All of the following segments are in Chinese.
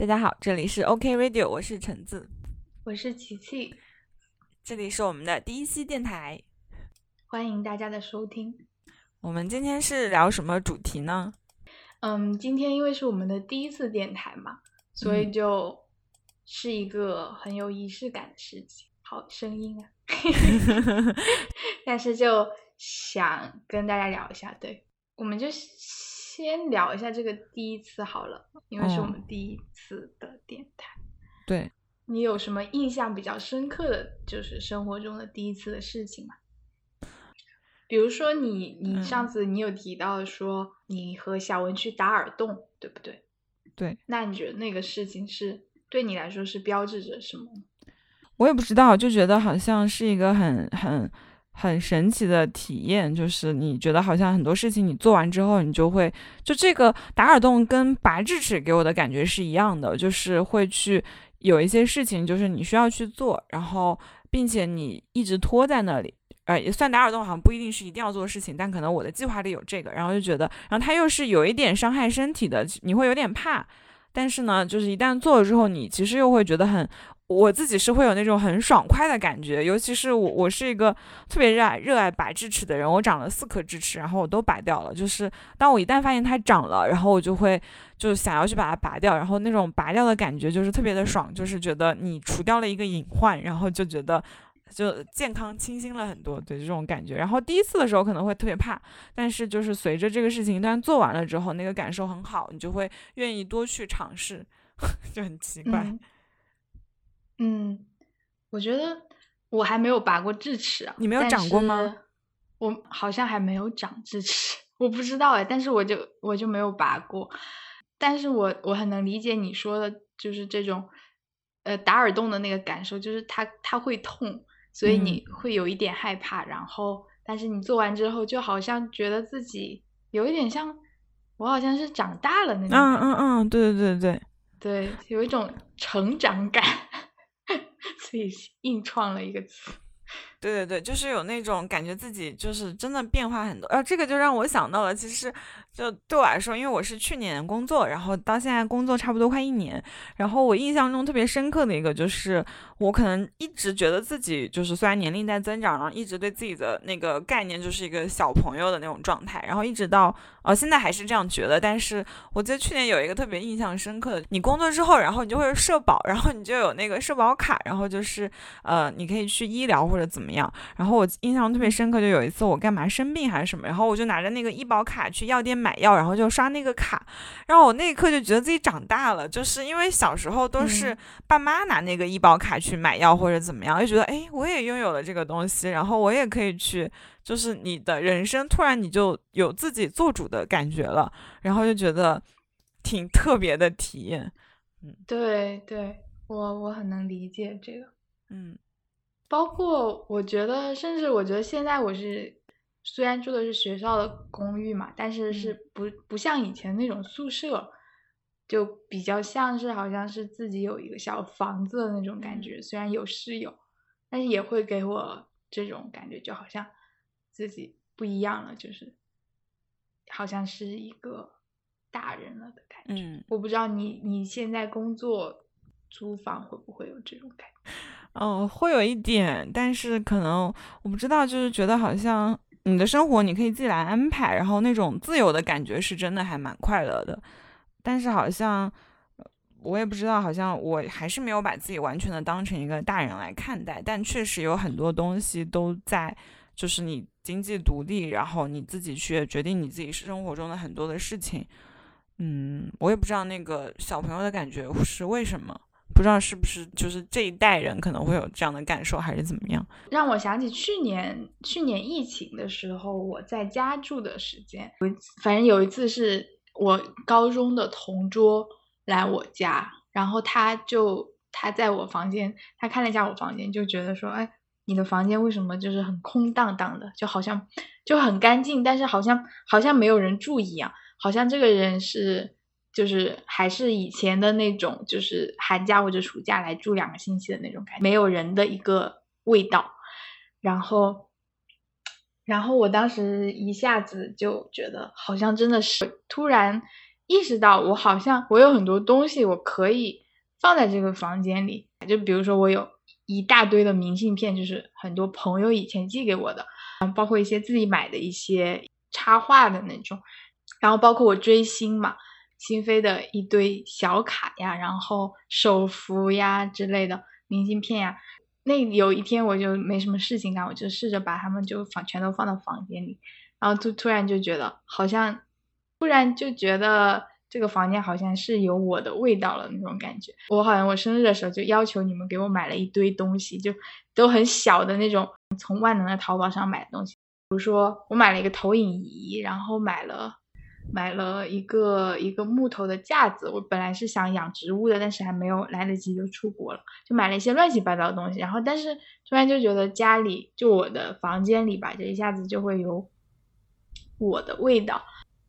大家好，这里是 OK Radio，我是橙子，我是琪琪，这里是我们的第一期电台，欢迎大家的收听。我们今天是聊什么主题呢？嗯，今天因为是我们的第一次电台嘛，所以就是一个很有仪式感的事情。好声音啊，但是就想跟大家聊一下，对，我们就。先聊一下这个第一次好了，因为是我们第一次的电台。对，你有什么印象比较深刻的就是生活中的第一次的事情吗？比如说你，你上次你有提到说你和小文去打耳洞，对不对？对。那你觉得那个事情是对你来说是标志着什么？我也不知道，就觉得好像是一个很很。很神奇的体验，就是你觉得好像很多事情你做完之后，你就会就这个打耳洞跟拔智齿给我的感觉是一样的，就是会去有一些事情，就是你需要去做，然后并且你一直拖在那里，呃，也算打耳洞好像不一定是一定要做事情，但可能我的计划里有这个，然后就觉得，然后它又是有一点伤害身体的，你会有点怕，但是呢，就是一旦做了之后，你其实又会觉得很。我自己是会有那种很爽快的感觉，尤其是我，我是一个特别热爱热爱拔智齿的人。我长了四颗智齿，然后我都拔掉了。就是当我一旦发现它长了，然后我就会就想要去把它拔掉，然后那种拔掉的感觉就是特别的爽，就是觉得你除掉了一个隐患，然后就觉得就健康清新了很多，对这种感觉。然后第一次的时候可能会特别怕，但是就是随着这个事情一旦做完了之后，那个感受很好，你就会愿意多去尝试，就很奇怪。我觉得我还没有拔过智齿啊。你没有长过吗？我好像还没有长智齿，我不知道哎。但是我就我就没有拔过。但是我我很能理解你说的，就是这种呃打耳洞的那个感受，就是它它会痛，所以你会有一点害怕。然后，但是你做完之后，就好像觉得自己有一点像我好像是长大了那种。嗯嗯嗯，对对对对对，有一种成长感。自己硬创了一个词。对对对，就是有那种感觉自己就是真的变化很多，呃，这个就让我想到了，其实就对我来说，因为我是去年工作，然后到现在工作差不多快一年，然后我印象中特别深刻的一个就是，我可能一直觉得自己就是虽然年龄在增长，然后一直对自己的那个概念就是一个小朋友的那种状态，然后一直到呃现在还是这样觉得，但是我记得去年有一个特别印象深刻的，你工作之后，然后你就会社保，然后你就有那个社保卡，然后就是呃你可以去医疗或者怎么。样，然后我印象特别深刻，就有一次我干嘛生病还是什么，然后我就拿着那个医保卡去药店买药，然后就刷那个卡，然后我那一刻就觉得自己长大了，就是因为小时候都是爸妈拿那个医保卡去买药或者怎么样，就觉得哎，我也拥有了这个东西，然后我也可以去，就是你的人生突然你就有自己做主的感觉了，然后就觉得挺特别的体验。嗯，对对，我我很能理解这个，嗯。包括我觉得，甚至我觉得现在我是虽然住的是学校的公寓嘛，但是是不不像以前那种宿舍，就比较像是好像是自己有一个小房子的那种感觉。虽然有室友，但是也会给我这种感觉，就好像自己不一样了，就是好像是一个大人了的感觉。我不知道你你现在工作租房会不会有这种感觉。嗯，会有一点，但是可能我不知道，就是觉得好像你的生活你可以自己来安排，然后那种自由的感觉是真的还蛮快乐的。但是好像我也不知道，好像我还是没有把自己完全的当成一个大人来看待。但确实有很多东西都在，就是你经济独立，然后你自己去决定你自己生活中的很多的事情。嗯，我也不知道那个小朋友的感觉是为什么。不知道是不是就是这一代人可能会有这样的感受，还是怎么样？让我想起去年去年疫情的时候，我在家住的时间，反正有一次是我高中的同桌来我家，然后他就他在我房间，他看了一下我房间，就觉得说，哎，你的房间为什么就是很空荡荡的，就好像就很干净，但是好像好像没有人住一样，好像这个人是。就是还是以前的那种，就是寒假或者暑假来住两个星期的那种感觉，没有人的一个味道。然后，然后我当时一下子就觉得，好像真的是突然意识到我好像我有很多东西我可以放在这个房间里，就比如说我有一大堆的明信片，就是很多朋友以前寄给我的，包括一些自己买的一些插画的那种，然后包括我追星嘛，新飞的一堆小卡呀，然后手幅呀之类的明信片呀。那有一天我就没什么事情干，我就试着把它们就放全都放到房间里，然后突突然就觉得好像。突然就觉得这个房间好像是有我的味道了那种感觉。我好像我生日的时候就要求你们给我买了一堆东西，就都很小的那种，从万能的淘宝上买的东西。比如说我买了一个投影仪，然后买了买了一个一个木头的架子。我本来是想养植物的，但是还没有来得及就出国了，就买了一些乱七八糟的东西。然后但是突然就觉得家里就我的房间里吧，这一下子就会有我的味道。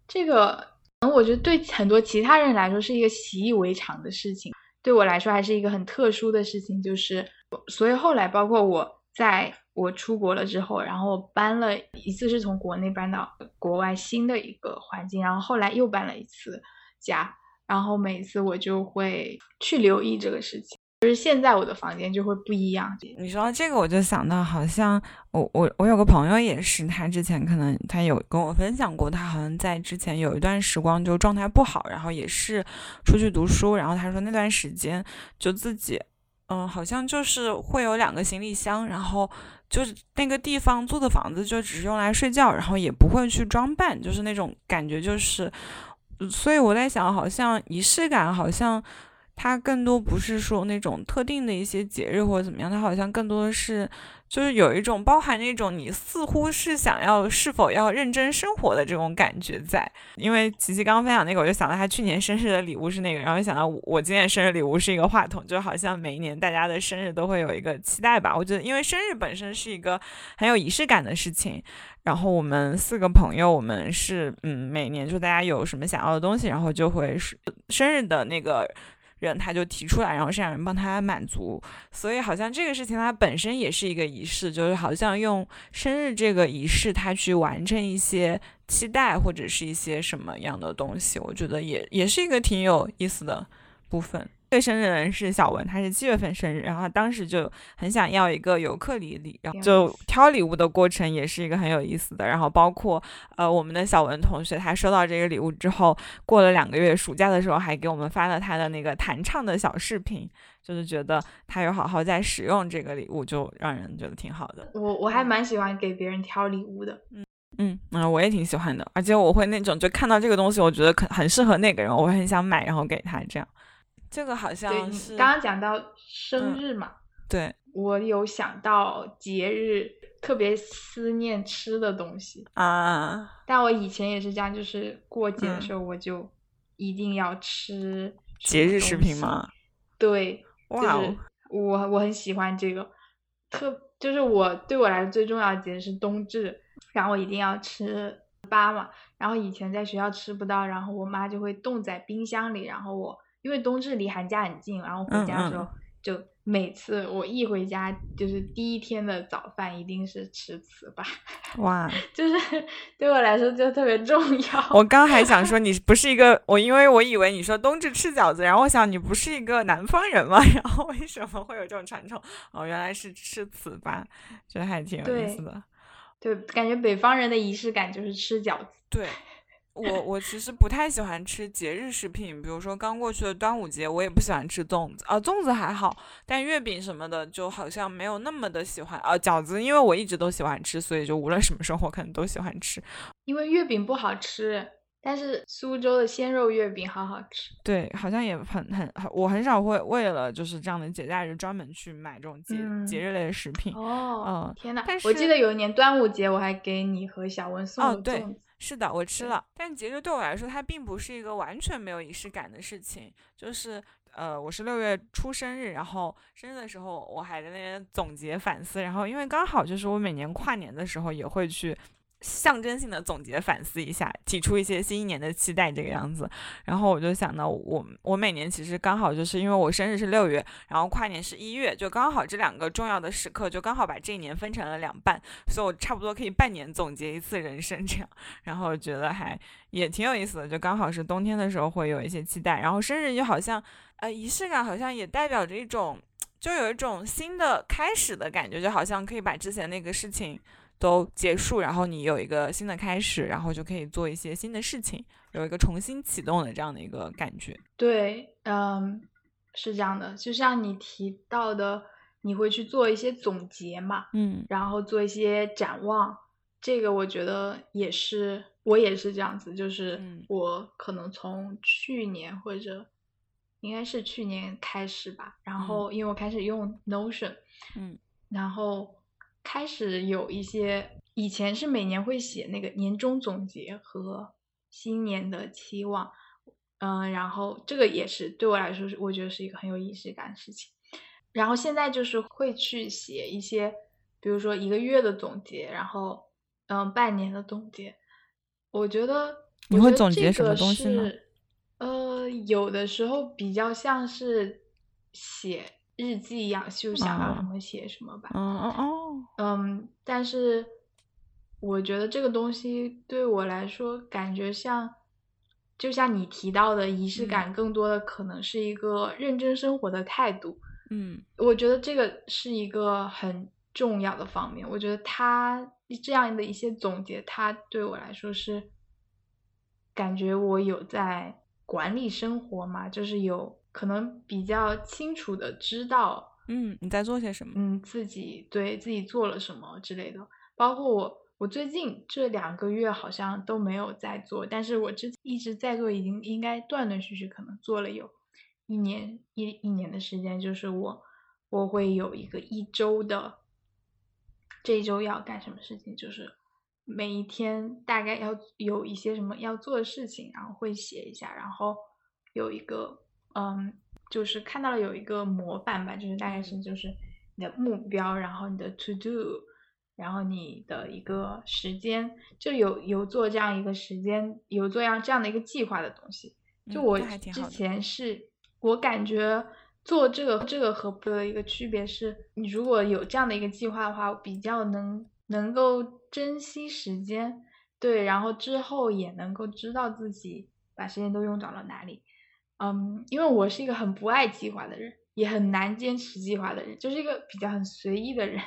这个，我觉得对很多其他人来说是一个习以为常的事情，对我来说还是一个很特殊的事情。就是，所以后来包括我在我出国了之后，然后搬了一次是从国内搬到国外新的一个环境，然后后来又搬了一次家，然后每次我就会去留意这个事情。就是现在我的房间就会不一样。你说到这个，我就想到，好像我我我有个朋友也是，他之前可能他有跟我分享过，他好像在之前有一段时光就状态不好，然后也是出去读书，然后他说那段时间就自己，嗯，好像就是会有两个行李箱，然后就是那个地方租的房子就只是用来睡觉，然后也不会去装扮，就是那种感觉，就是，所以我在想，好像仪式感，好像。它更多不是说那种特定的一些节日或者怎么样，它好像更多的是，就是有一种包含那种你似乎是想要是否要认真生活的这种感觉在。因为琪琪刚刚分享那个，我就想到他去年生日的礼物是那个，然后想到我今年生日礼物是一个话筒，就好像每一年大家的生日都会有一个期待吧。我觉得，因为生日本身是一个很有仪式感的事情，然后我们四个朋友，我们是嗯，每年就大家有什么想要的东西，然后就会是生日的那个。人他就提出来，然后剩下人帮他满足，所以好像这个事情它本身也是一个仪式，就是好像用生日这个仪式，他去完成一些期待或者是一些什么样的东西，我觉得也也是一个挺有意思的部分。这个生日的人是小文，他是七月份生日，然后他当时就很想要一个尤克里里，然后就挑礼物的过程也是一个很有意思的。然后包括呃我们的小文同学，他收到这个礼物之后，过了两个月，暑假的时候还给我们发了他的那个弹唱的小视频，就是觉得他有好好在使用这个礼物，就让人觉得挺好的。我我还蛮喜欢给别人挑礼物的，嗯嗯嗯，我也挺喜欢的，而且我会那种就看到这个东西，我觉得可很适合那个人，我会很想买，然后给他这样。这个好像是刚刚讲到生日嘛，对我有想到节日，特别思念吃的东西啊。但我以前也是这样，就是过节的时候我就一定要吃节日食品吗？对，哇，我我很喜欢这个，特就是我对我来说最重要的节日是冬至，然后我一定要吃粑嘛。然后以前在学校吃不到，然后我妈就会冻在冰箱里，然后我。因为冬至离寒假很近，然后回家的时候，就每次我一回家，就是第一天的早饭一定是吃糍粑。哇，就是对我来说就特别重要。我刚还想说 你不是一个我，因为我以为你说冬至吃饺子，然后我想你不是一个南方人嘛，然后为什么会有这种传统？哦，原来是吃糍粑，觉得还挺有意思的。对，感觉北方人的仪式感就是吃饺子。对。我我其实不太喜欢吃节日食品，比如说刚过去的端午节，我也不喜欢吃粽子啊，粽子还好，但月饼什么的就好像没有那么的喜欢啊。饺子因为我一直都喜欢吃，所以就无论什么时候我可能都喜欢吃。因为月饼不好吃，但是苏州的鲜肉月饼好好吃。对，好像也很很，我很少会为了就是这样的节假日专门去买这种节节日类的食品。哦，嗯，天呐，但是我记得有一年端午节我还给你和小文送了粽子。是的，我吃了，但节日对我来说，它并不是一个完全没有仪式感的事情。就是，呃，我是六月初生日，然后生日的时候，我还在那边总结反思。然后，因为刚好就是我每年跨年的时候也会去象征性的总结反思一下，提出一些新一年的期待这个样子。然后我就想到，我我每年其实刚好就是因为我生日是六月，然后跨年是一月，就刚好这两个重要的时刻，就刚好把这一年分成了两半，所以我差不多可以半年总结一次人生这样。然后觉得还也挺有意思的，就刚好是冬天的时候会有一些期待，然后生日就好像呃仪式感好像也代表着一种，就有一种新的开始的感觉，就好像可以把之前那个事情。都结束，然后你有一个新的开始，然后就可以做一些新的事情，有一个重新启动的这样的一个感觉。对，嗯，是这样的，就像你提到的，你会去做一些总结嘛，嗯，然后做一些展望，这个我觉得也是，我也是这样子，就是我可能从去年或者应该是去年开始吧，然后因为我开始用 Notion，嗯，然后。开始有一些，以前是每年会写那个年终总结和新年的期望，嗯，然后这个也是对我来说是我觉得是一个很有仪式感的事情。然后现在就是会去写一些，比如说一个月的总结，然后嗯半年的总结。我觉得你会总结什么东西呢？呃，有的时候比较像是写。日记一样，就想到什么写什么吧。嗯，但是我觉得这个东西对我来说，感觉像，就像你提到的仪式感，更多的可能是一个认真生活的态度。嗯，我觉得这个是一个很重要的方面。我觉得他这样的一些总结，他对我来说是感觉我有在管理生活嘛，就是有。可能比较清楚的知道，嗯，你在做些什么，嗯，自己对自己做了什么之类的。包括我，我最近这两个月好像都没有在做，但是我之一直在做，已经应该断断续续，可能做了有一年一一年的时间。就是我，我会有一个一周的，这一周要干什么事情，就是每一天大概要有一些什么要做的事情，然后会写一下，然后有一个。嗯，就是看到了有一个模板吧，就是大概是就是你的目标，然后你的 to do，然后你的一个时间，就有有做这样一个时间，有做样这样的一个计划的东西。就我之前是，我感觉做这个这个和的一个区别是，你如果有这样的一个计划的话，比较能能够珍惜时间，对，然后之后也能够知道自己把时间都用到了哪里。嗯，因为我是一个很不爱计划的人，也很难坚持计划的人，就是一个比较很随意的人。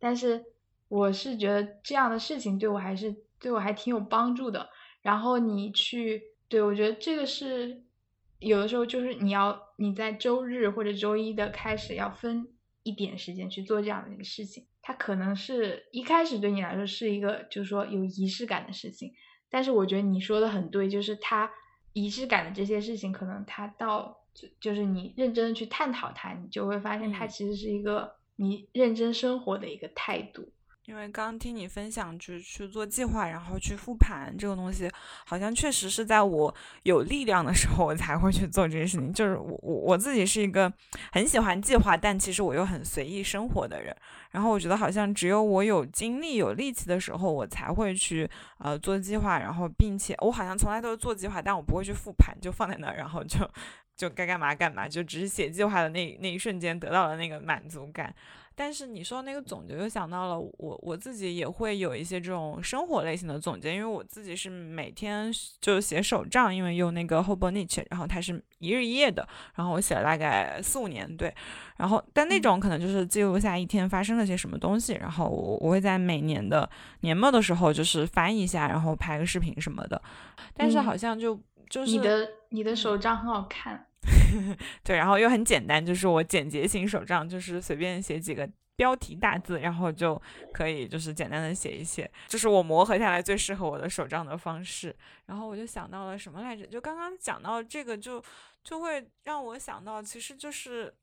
但是我是觉得这样的事情对我还是对我还挺有帮助的。然后你去，对我觉得这个是有的时候就是你要你在周日或者周一的开始要分一点时间去做这样的一个事情。它可能是一开始对你来说是一个就是说有仪式感的事情，但是我觉得你说的很对，就是它。仪式感的这些事情，可能它到就就是你认真的去探讨它，你就会发现它其实是一个你认真生活的一个态度。因为刚听你分享，去去做计划，然后去复盘这个东西，好像确实是在我有力量的时候，我才会去做这件事情。就是我我我自己是一个很喜欢计划，但其实我又很随意生活的人。然后我觉得好像只有我有精力、有力气的时候，我才会去呃做计划。然后并且我好像从来都是做计划，但我不会去复盘，就放在那儿，然后就就该干嘛干嘛，就只是写计划的那那一瞬间得到了那个满足感。但是你说那个总结，又想到了我我自己也会有一些这种生活类型的总结，因为我自己是每天就写手账，因为用那个 Hobonichi，然后它是一日一夜的，然后我写了大概四五年，对，然后但那种可能就是记录下一天发生了些什么东西，然后我我会在每年的年末的时候就是翻一下，然后拍个视频什么的，但是好像就就是你的你的手账很好看。对，然后又很简单，就是我简洁型手账，就是随便写几个标题大字，然后就可以就是简单的写一写，这是我磨合下来最适合我的手账的方式。然后我就想到了什么来着？就刚刚讲到这个，就就会让我想到，其实就是。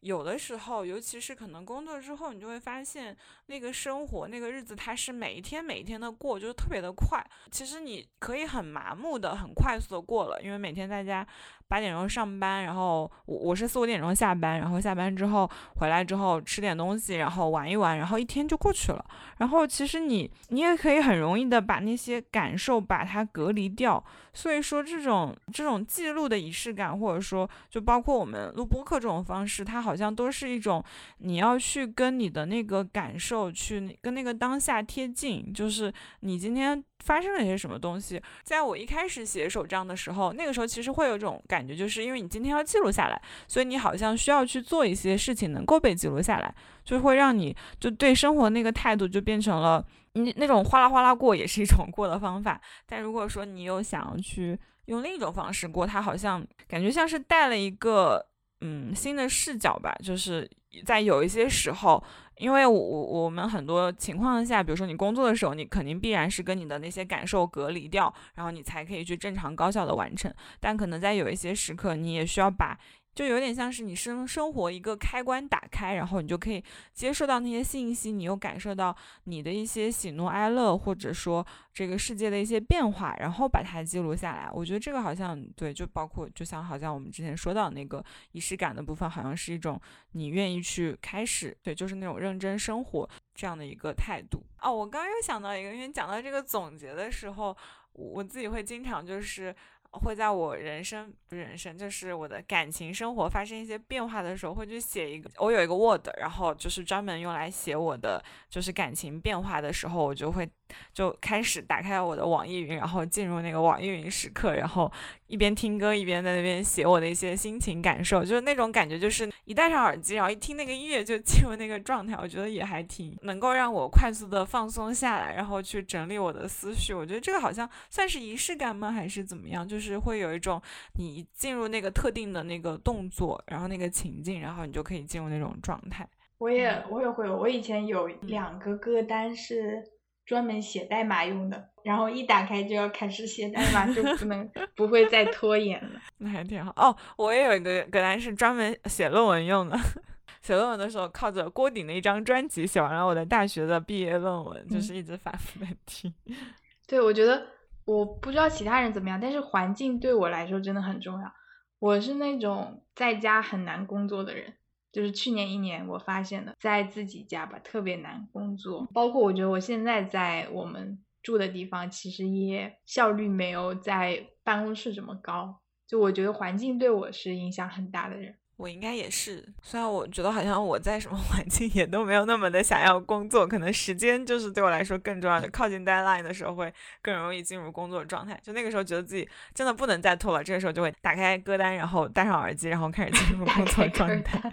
有的时候，尤其是可能工作之后，你就会发现那个生活、那个日子，它是每一天每一天的过，就是特别的快。其实你可以很麻木的、很快速的过了，因为每天在家八点钟上班，然后我我是四五点钟下班，然后下班之后回来之后吃点东西，然后玩一玩，然后一天就过去了。然后其实你你也可以很容易的把那些感受把它隔离掉。所以说这种这种记录的仪式感，或者说就包括我们录播课这种方式，它好像都是一种你要去跟你的那个感受去跟那个当下贴近，就是你今天发生了一些什么东西。在我一开始写手账的时候，那个时候其实会有一种感觉，就是因为你今天要记录下来，所以你好像需要去做一些事情能够被记录下来，就会让你就对生活那个态度就变成了。你那种哗啦哗啦过也是一种过的方法，但如果说你又想要去用另一种方式过，它好像感觉像是带了一个嗯新的视角吧。就是在有一些时候，因为我我们很多情况下，比如说你工作的时候，你肯定必然是跟你的那些感受隔离掉，然后你才可以去正常高效的完成。但可能在有一些时刻，你也需要把。就有点像是你生生活一个开关打开，然后你就可以接受到那些信息，你又感受到你的一些喜怒哀乐，或者说这个世界的一些变化，然后把它记录下来。我觉得这个好像对，就包括就像好像我们之前说到那个仪式感的部分，好像是一种你愿意去开始，对，就是那种认真生活这样的一个态度。哦，我刚刚又想到一个，因为讲到这个总结的时候，我自己会经常就是。会在我人生不是人生，就是我的感情生活发生一些变化的时候，会去写一个。我有一个 Word，然后就是专门用来写我的就是感情变化的时候，我就会就开始打开我的网易云，然后进入那个网易云时刻，然后。一边听歌一边在那边写我的一些心情感受，就是那种感觉，就是一戴上耳机，然后一听那个音乐就 进入那个状态，我觉得也还挺能够让我快速的放松下来，然后去整理我的思绪。我觉得这个好像算是仪式感吗，还是怎么样？就是会有一种你进入那个特定的那个动作，然后那个情境，然后你就可以进入那种状态。我也我也会，我以前有两个歌单是。专门写代码用的，然后一打开就要开始写代码，就不能不会再拖延了。那还挺好哦。我也有一个歌单是专门写论文用的，写论文的时候靠着郭顶的一张专辑写完了我的大学的毕业论文，就是一直反复的听。对，我觉得我不知道其他人怎么样，但是环境对我来说真的很重要。我是那种在家很难工作的人。就是去年一年，我发现的，在自己家吧，特别难工作。包括我觉得我现在在我们住的地方，其实也效率没有在办公室这么高。就我觉得环境对我是影响很大的人。我应该也是，虽然我觉得好像我在什么 环境也都没有那么的想要工作，可能时间就是对我来说更重要的。靠近 deadline 的时候会更容易进入工作状态，就那个时候觉得自己真的不能再拖了，这个时候就会打开歌单，然后戴上耳机，然后开始进入工作状态。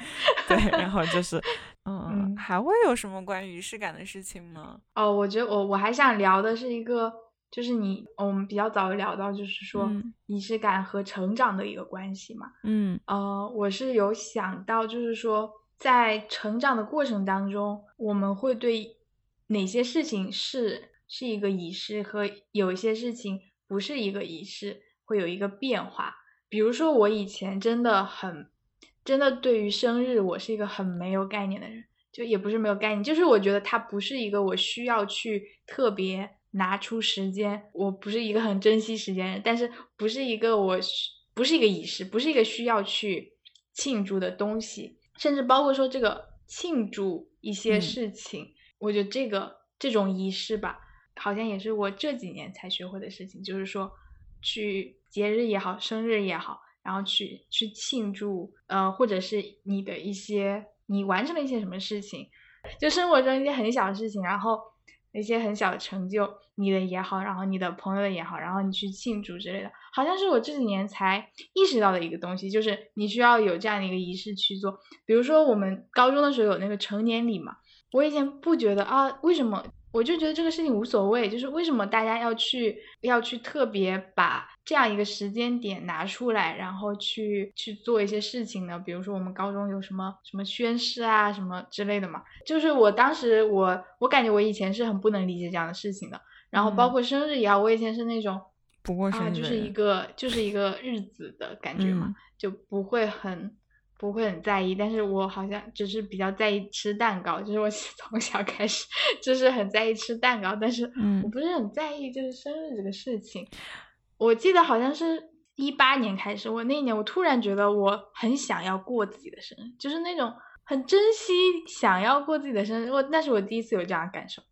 对，然后就是，嗯，还会有什么关于仪式感的事情吗？哦，我觉得我我还想聊的是一个。就是你，我们比较早聊到，就是说仪式感和成长的一个关系嘛。嗯，呃，我是有想到，就是说在成长的过程当中，我们会对哪些事情是是一个仪式，和有一些事情不是一个仪式，会有一个变化。比如说，我以前真的很，真的对于生日，我是一个很没有概念的人，就也不是没有概念，就是我觉得它不是一个我需要去特别。拿出时间，我不是一个很珍惜时间人，但是不是一个我不是一个仪式，不是一个需要去庆祝的东西，甚至包括说这个庆祝一些事情，我觉得这个这种仪式吧，好像也是我这几年才学会的事情，就是说去节日也好，生日也好，然后去去庆祝，呃，或者是你的一些你完成了一些什么事情，就生活中一些很小的事情，然后。一些很小的成就，你的也好，然后你的朋友的也好，然后你去庆祝之类的，好像是我这几年才意识到的一个东西，就是你需要有这样的一个仪式去做。比如说我们高中的时候有那个成年礼嘛，我以前不觉得啊，为什么？我就觉得这个事情无所谓，就是为什么大家要去要去特别把这样一个时间点拿出来，然后去去做一些事情呢？比如说我们高中有什么什么宣誓啊什么之类的嘛。就是我当时我我感觉我以前是很不能理解这样的事情的。然后包括生日也好，我以前是那种不过啊，就是一个就是一个日子的感觉嘛，就不会很不会很在意，但是我好像只是比较在意吃蛋糕，就是我 从小开始就是很在意吃蛋糕，但是我不是很在意就是生日这个事情。我记得好像是一八年开始，我那一年我突然觉得我很想要过自己的生日，就是那种很珍惜想要过自己的生日，我那是我第一次有这样的感受。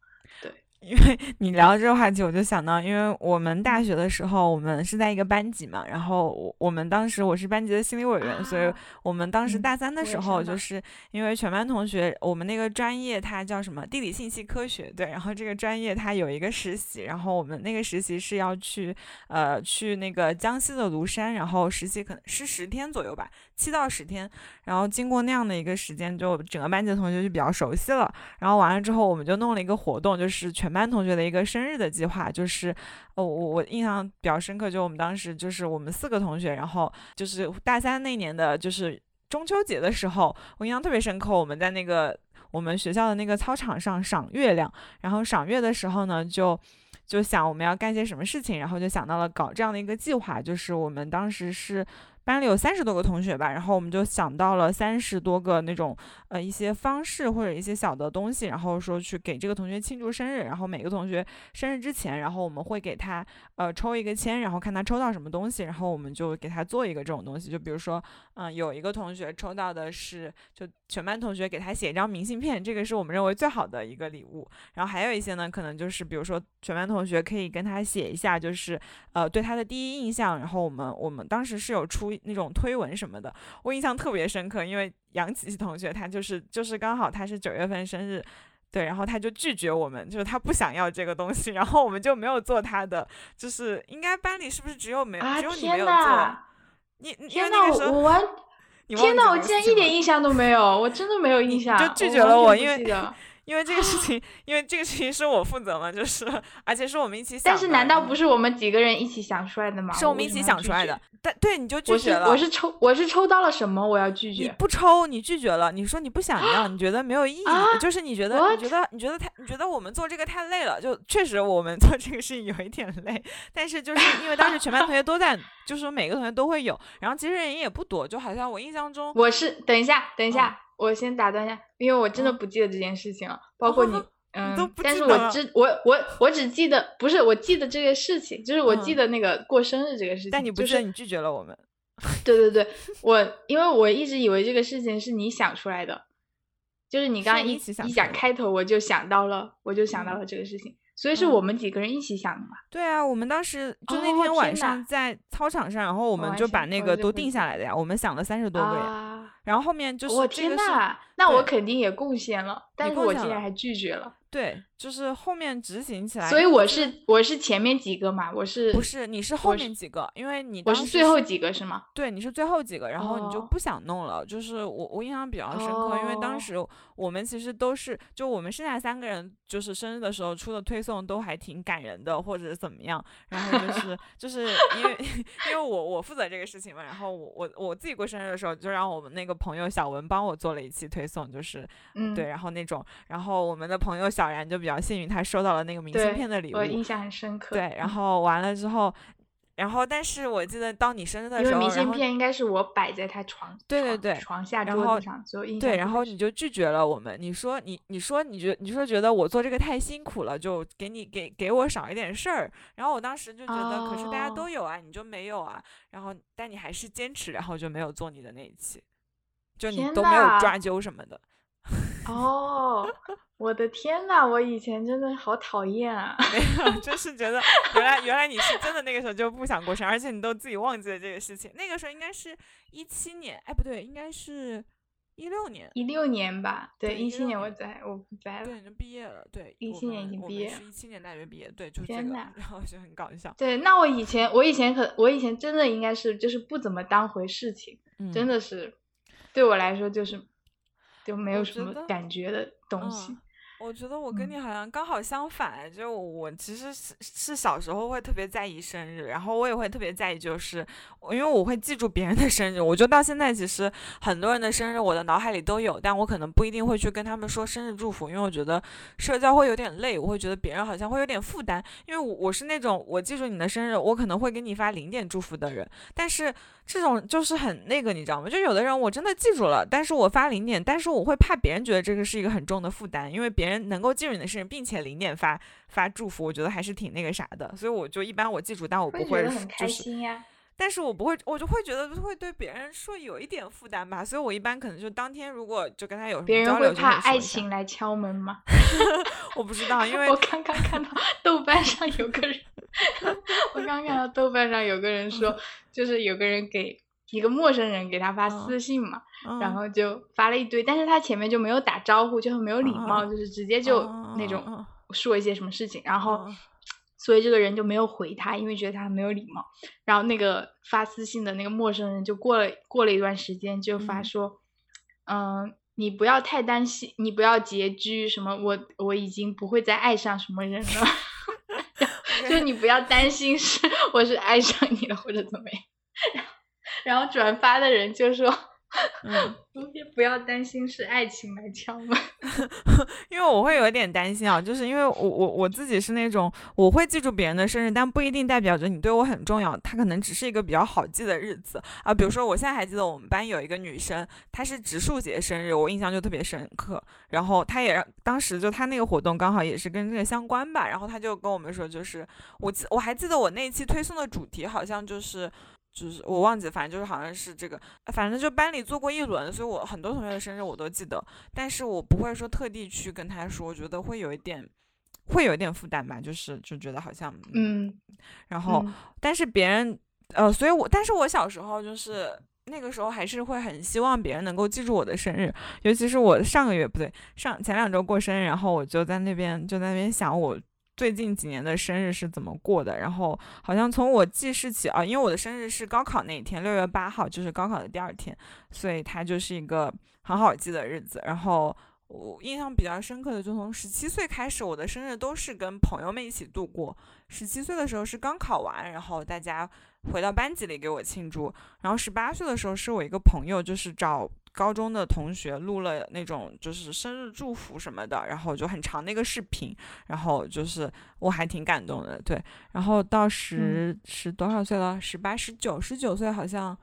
因为你聊这个话题，我就想到，因为我们大学的时候，我们是在一个班级嘛，然后我我们当时我是班级的心理委员，所以我们当时大三的时候，就是因为全班同学，我们那个专业它叫什么地理信息科学，对，然后这个专业它有一个实习，然后我们那个实习是要去呃去那个江西的庐山，然后实习可能是十天左右吧，七到十天，然后经过那样的一个时间，就整个班级的同学就比较熟悉了，然后完了之后，我们就弄了一个活动，就是全。班同学的一个生日的计划，就是，哦，我我印象比较深刻，就我们当时就是我们四个同学，然后就是大三那年的，就是中秋节的时候，我印象特别深刻，我们在那个我们学校的那个操场上赏月亮，然后赏月的时候呢，就就想我们要干些什么事情，然后就想到了搞这样的一个计划，就是我们当时是。班里有三十多个同学吧，然后我们就想到了三十多个那种呃一些方式或者一些小的东西，然后说去给这个同学庆祝生日，然后每个同学生日之前，然后我们会给他呃抽一个签，然后看他抽到什么东西，然后我们就给他做一个这种东西，就比如说嗯有一个同学抽到的是就全班同学给他写一张明信片，这个是我们认为最好的一个礼物，然后还有一些呢可能就是比如说全班同学可以跟他写一下就是呃对他的第一印象，然后我们我们当时是有出。那种推文什么的，我印象特别深刻，因为杨琪琪 同学他就是就是刚好他是九月份生日，对，然后他就拒绝我们，就是他不想要这个东西，然后我们就没有做他的，就是应该班里是不是只有没只有你没有做？你天哪，我完，天哪，我竟然一点印象都没有，我真的没有印象，就拒绝了我，因为。因为这个事情，因为这个事情是我负责嘛，就是，而且是我们一起想。但是难道不是我们几个人一起想出来的吗？是我们一起想出来的。但对，你就拒绝了。我是抽，我是抽到了什么？我要拒绝。你不抽，你拒绝了。你说你不想要，你觉得没有意义，就是你觉得，你觉得，你觉得太，你觉得我们做这个太累了。就确实我们 做这个事情有一点累，但是就是因为当时全班同学都在，就是每个同学都会有，然后其实人也不多，就好像我印象中，我是等一下，等一下，我先打断一下，因为我真的不记得这件事情了，包括你。嗯，但是我只我我我只记得不是我记得这个事情，就是我记得那个过生日这个事情。但你不是你拒绝了我们？对对对，我因为我一直以为这个事情是你想出来的，就是你刚刚一一讲开头，我就想到了，我就想到了这个事情，所以是我们几个人一起想的嘛。对啊，我们当时就那天晚上在操场上，然后我们就把那个都定下来的呀，我们想了三十多个呀，然后后面就是我天呐，那我肯定也贡献了，但是我竟然还拒绝了。对，就是后面执行起来，所以我是我是前面几个嘛，我是不是你是后面几个？因为你我是最后几个是吗？对，你是最后几个，然后你就不想弄了。就是我我印象比较深刻，因为当时我们其实都是就我们剩下三个人，就是生日的时候出的推送都还挺感人的，或者怎么样。然后就是就是因为 因为我我负责这个事情嘛，然后我我我自己过生日的时候，就让我们那个朋友小文帮我做了一期推送，就是嗯对，然后那种，然后我们的朋友小。小然就比较幸运，他收到了那个明信片的礼物，我印象很深刻。对，然后完了之后，然后但是我记得到你生日的时候，明信片应该是我摆在他床，对对对，床下桌子上，就对，然后你就拒绝了我们，你说你你说你觉你说觉得我做这个太辛苦了，就给你给给我少一点事儿。然后我当时就觉得，可是大家都有啊，你就没有啊。然后但你还是坚持，然后就没有做你的那一期，就你都没有抓阄什么的。哦。我的天呐，我以前真的好讨厌啊！没有，就是觉得原来原来你是真的那个时候就不想过生，而且你都自己忘记了这个事情。那个时候应该是一七年，哎，不对，应该是一六年，一六年吧？对，一七年我在，我不在了。对，就毕业了。对，一七年已经毕业。是一七年大学毕业。对，就这个，然后就很搞笑。对，那我以前我以前可我以前真的应该是就是不怎么当回事情，真的是对我来说就是就没有什么感觉的东西。我觉得我跟你好像刚好相反，就我其实是是小时候会特别在意生日，然后我也会特别在意，就是因为我会记住别人的生日，我就到现在其实很多人的生日我的脑海里都有，但我可能不一定会去跟他们说生日祝福，因为我觉得社交会有点累，我会觉得别人好像会有点负担，因为我我是那种我记住你的生日，我可能会给你发零点祝福的人，但是这种就是很那个，你知道吗？就有的人我真的记住了，但是我发零点，但是我会怕别人觉得这个是一个很重的负担，因为别人。人能够记住你的生日，并且零点发发祝福，我觉得还是挺那个啥的。所以我就一般我记住，但我不会就是，但是我不会，我就会觉得会对别人说有一点负担吧。所以我一般可能就当天如果就跟他有什么交流，就怕爱情来敲门吗？我不知道，因为我刚刚看到豆瓣上有个人，我刚看到豆瓣上有个人说，就是有个人给。一个陌生人给他发私信嘛，然。后就发了一堆，但是他前面就没有打招呼，就很没有礼貌，就是直接就那种说一些什么事情，然后 所以这个人就没有回他，因为觉得他没有礼貌。然后那个发私信的那个陌生人就过了过了一段时间就发说，嗯，你不要太担心，你不要拮据，什么我我已经不会再爱上什么人了 就你不要担心是 我是爱上你了或者怎么样。然后转发的人就说：“嗯，不要担心是爱情来敲门，因为我会有点担心啊，就是因为我我我自己是那种我会记住别人的生日，但不一定代表着你对我很重要，他可能只是一个比较好记的日子啊。比如说我现在还记得我们班有一个女生，她是植树节生日，我印象就特别深刻。然后她也当时就她那个活动刚好也是跟这个相关吧，然后她就跟我们说，就是我记我还记得我那一期推送的主题好像就是。就是我忘记，反正就是好像是这个，反正就班里做过一轮，所以我很多同学的生日我都记得，但是我不会说特地去跟他说，我觉得会有一点，会有一点负担吧，就是就觉得好像，嗯，然后但是别人，呃，所以我，但是我小时候就是那个时候还是会很希望别人能够记住我的生日，尤其是我上个月不对，上前两周过生日，然后我就在那边就在那边想我。最近几年的生日是怎么过的？然后好像从我记事起啊，因为我的生日是高考那一天，六月八号，就是高考的第二天，所以它就是一个很好记的日子。然后我印象比较深刻的，就从十七岁开始，我的生日都是跟朋友们一起度过。十七岁的时候是刚考完，然后大家回到班级里给我庆祝。然后十八岁的时候是我一个朋友，就是找。高中的同学录了那种就是生日祝福什么的，然后就很长那个视频，然后就是我还挺感动的，对。然后到十十多少岁了？十八、十九、十九岁好像，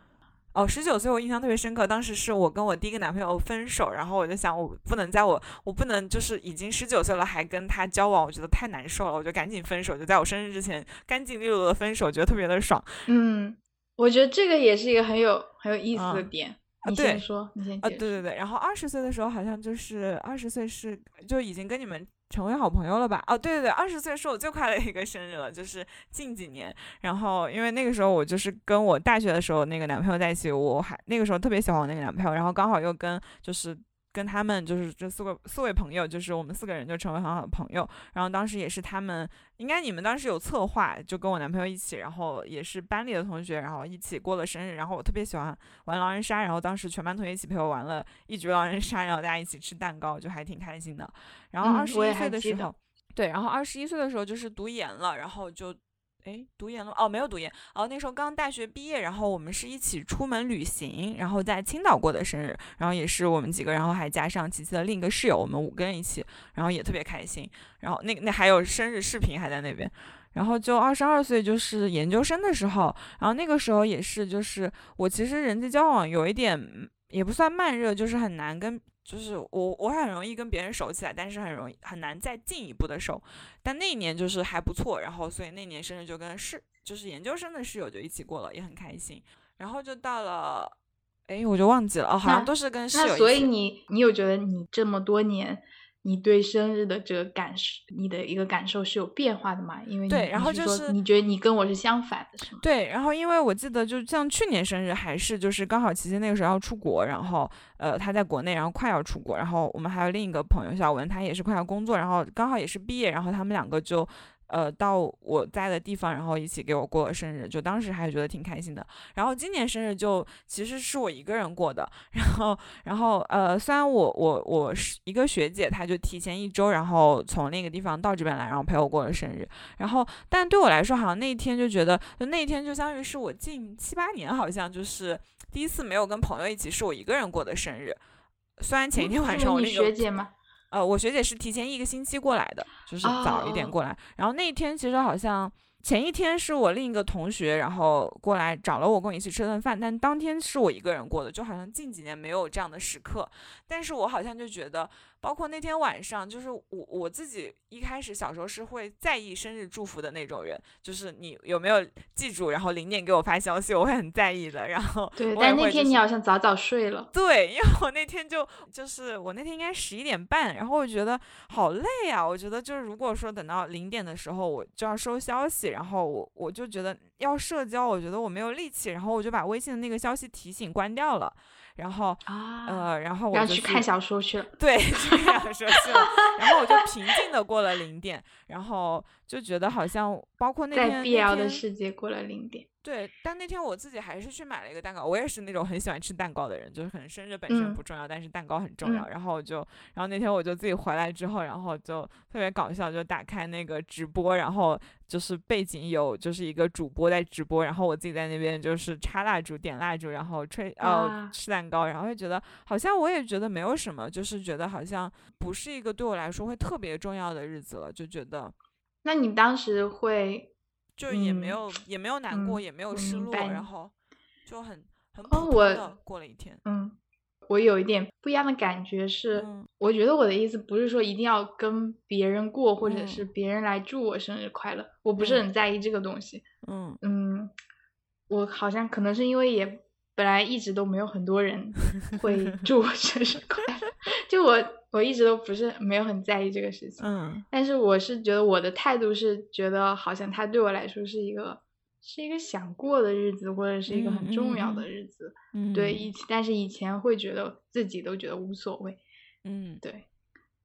哦，十九岁我印象特别深刻。当时是我跟我第一个男朋友分手，然后我就想我不能在我我不能就是已经十九岁了还跟他交往，我觉得太难受了，我就赶紧分手，就在我生日之前干净利落的分手，觉得特别的爽。嗯，我觉得这个也是一个很有很有意思的点。你先说，你先啊，对对对，然后二十岁的时候好像就是二十岁是就已经跟你们成为好朋友了吧？哦，对对对，二十岁是我最快乐的一个生日了，就是近几年。然后因为那个时候我就是跟我大学的时候那个男朋友在一起，我还那个时候特别喜欢我那个男朋友，然后刚好又跟就是。跟他们就是这四个四位朋友，就是我们四个人就成为很好的朋友。然后当时也是他们，应该你们当时有策划，就跟我男朋友一起，然后也是班里的同学，然后一起过了生日。然后我特别喜欢玩狼人杀，然后当时全班同学一起陪我玩了一局狼人杀，然后大家一起吃蛋糕，就还挺开心的。然后二十一岁的时候，对，然后二十一岁的时候就是读研了，然后就。哎，读研了哦，没有读研哦。那时候刚大学毕业，然后我们是一起出门旅行，然后在青岛过的生日，然后也是我们几个，然后还加上琪琪的另一个室友，我们五个人一起，然后也特别开心。然后那那还有生日视频还在那边。然后就二十二岁，就是研究生的时候，然后那个时候也是，就是我其实人际交往有一点也不算慢热，就是很难跟。就是我，我很容易跟别人熟起来，但是很容易很难再进一步的熟。但那一年就是还不错，然后所以那年生日就跟室，就是研究生的室友就一起过了，也很开心。然后就到了，哎，我就忘记了哦，好像都是跟室友。那所以你，你有觉得你这么多年？你对生日的这个感受，你的一个感受是有变化的嘛？因为对，然后就是你觉得你跟我是相反的，是吗？对，然后因为我记得，就像去年生日还是就是刚好琪琪那个时候要出国，然后呃他在国内，然后快要出国，然后我们还有另一个朋友小文，他也是快要工作，然后刚好也是毕业，然后他们两个就呃，到我在的地方，然后一起给我过了生日，就当时还觉得挺开心的。然后今年生日就其实是我一个人过的，然后，然后，呃，虽然我我我是一个学姐，她就提前一周，然后从另一个地方到这边来，然后陪我过了生日。然后，但对我来说，好像那一天就觉得，就那一天就相当于是我近七八年，好像就是第一次没有跟朋友一起，是我一个人过的生日。虽然前一天晚上我那个学姐吗？呃，我学姐是提前一个星期过来的，就是早一点过来。然后那一天其实好像前一天是我另一个同学，然后过来找了我，跟我一起吃顿饭。但当天是我一个人过的，就好像近几年没有这样的时刻。但是我好像就觉得。包括那天晚上，就是我我自己一开始小时候是会在意生日祝福的那种人，就是你有没有记住，然后零点给我发消息，我会很在意的。然后对，但那天你好像早早睡了。对，因为我那天就就是我那天应该十一点半，然后我觉得好累啊。我觉得就是如果说等到零点的时候我就要收消息，然后我我就觉得要社交，我觉得我没有力气，然后我就把微信的那个消息提醒关掉了。然后啊，呃，然后我就去看小说去了。对，去看小说去了。然后我就平静的过了零点，然后就觉得好像包括那天在 BL 的世界过了零点。对，但那天我自己还是去买了一个蛋糕。我也是那种很喜欢吃蛋糕的人，就是可能生日本身不重要，但是蛋糕很重要。然后我就，然后那天我就自己回来之后，然后就特别搞笑，就打开那个直播，然后就是背景有就是一个主播在直播，然后我自己在那边就是插蜡烛、点蜡烛，然后吹呃吃蛋糕，然后就觉得好像我也觉得没有什么，就是觉得好像不是一个对我来说会特别重要的日子了，就觉得。那你当时会？就也没有也没有难过，也没有失落，然后就很很普通的过了一天。嗯，我有一点不一样的感觉是，我觉得我的意思不是说一定要跟别人过，或者是别人来祝我生日快乐，我不是很在意这个东西。嗯嗯，我好像可能是因为也本来一直都没有很多人 会祝我生日快乐，就我。我一直都不是没有很在意这个事情，嗯，但是我是觉得我的态度是觉得好像他对我来说是一个是一个想过的日子，或者是一个很重要的日子，嗯，对，以但是以前会觉得自己都觉得无所谓，嗯，对，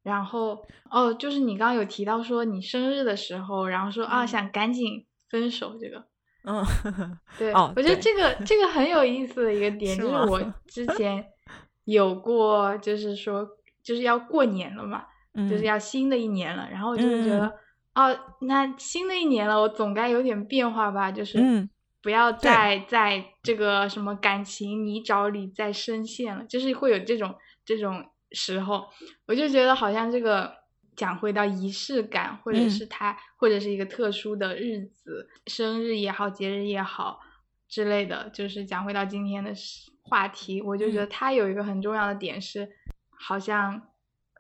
然后哦，就是你刚刚有提到说你生日的时候，然后说啊想赶紧分手这个，嗯，对，我觉得这个这个很有意思的一个 点，就是我之前有过，就是说。就是要过年了嘛，就是要新的一年了，然后我就觉得，哦，那新的一年了，我总该有点变化吧，就是不要再在这个什么感情泥沼里再深陷了，就是会有这种这种时候，我就觉得好像这个讲回到仪式感，或者是它或者是一个特殊的日子，生日也好，节日也好之类的，就是讲回到今天的话题，我就觉得它有一个很重要的点是。好像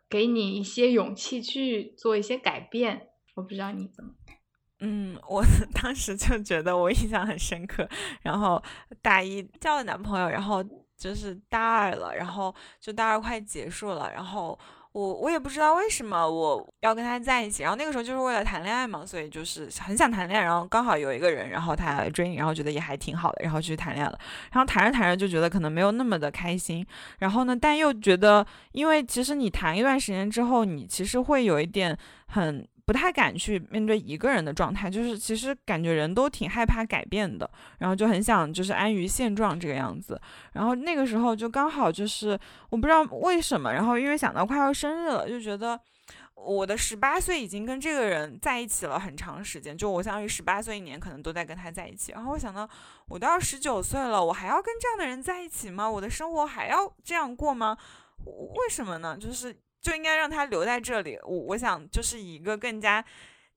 给你一些勇气去做一些改变，我不知道你怎么看。嗯，我 当时就觉得我印象很深刻。然后大一交了男朋友，然后就是大二了，然后就大二快结束了，然后。我我也不知道为什么我要跟他在一起，然后那个时候就是为了谈恋爱嘛，所以就是很想谈恋爱，然后刚好有一个人，然后他追你，然后觉得也还挺好的，然后去谈恋爱了，然后谈着谈着就觉得可能没有那么的开心，然后呢，但又觉得，因为其实你谈一段时间之后，你其实会有一点很。不太敢去面对一个人的状态，就是其实感觉人都挺害怕改变的，然后就很想就是安于现状这个样子。然后那个时候就刚好就是我不知道为什么，然后因为想到快要生日了，就觉得我的十八岁已经跟这个人在一起了很长时间，就我相当于十八岁一年可能都在跟他在一起。然后我想到我都要十九岁了，我还要跟这样的人在一起吗？我的生活还要这样过吗？为什么呢？就是。就应该让他留在这里。我我想就是以一个更加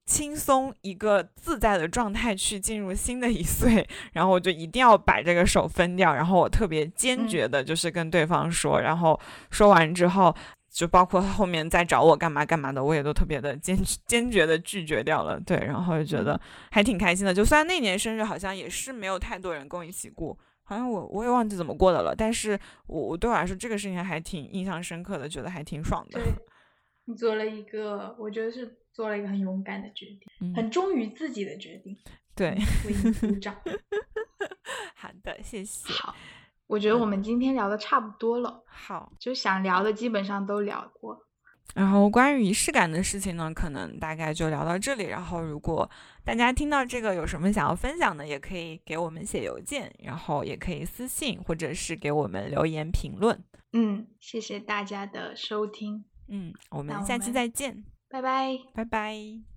轻松、一个自在的状态去进入新的一岁。然后我就一定要把这个手分掉。然后我特别坚决的，就是跟对方说。然后说完之后，就包括后面再找我干嘛干嘛的，我也都特别的坚坚决的拒绝掉了。对，然后就觉得还挺开心的。就虽然那年生日好像也是没有太多人跟我一起过。好像我我也忘记怎么过的了，但是我我对我来说这个事情还挺印象深刻的，觉得还挺爽的。对，你做了一个，我觉得是做了一个很勇敢的决定，很忠于自己的决定。对，为你鼓掌。好的，谢谢。好，我觉得我们今天聊的差不多了。好，就想聊的基本上都聊过。然后关于仪式感的事情呢，可能大概就聊到这里。然后如果大家听到这个有什么想要分享的，也可以给我们写邮件，然后也可以私信或者是给我们留言评论。嗯，谢谢大家的收听。嗯，我们下期再见，拜拜。拜拜。